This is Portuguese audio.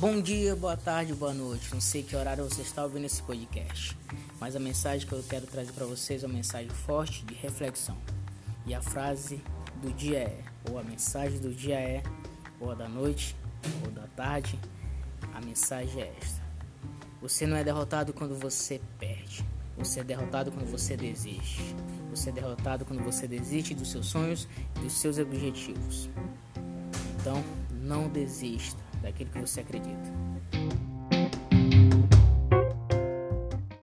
Bom dia, boa tarde, boa noite. Não sei que horário você está ouvindo esse podcast, mas a mensagem que eu quero trazer para vocês é uma mensagem forte de reflexão. E a frase do dia é, ou a mensagem do dia é, ou a da noite, ou da tarde, a mensagem é esta. Você não é derrotado quando você perde. Você é derrotado quando você desiste. Você é derrotado quando você desiste dos seus sonhos e dos seus objetivos. Então, não desista daquilo que você acredita.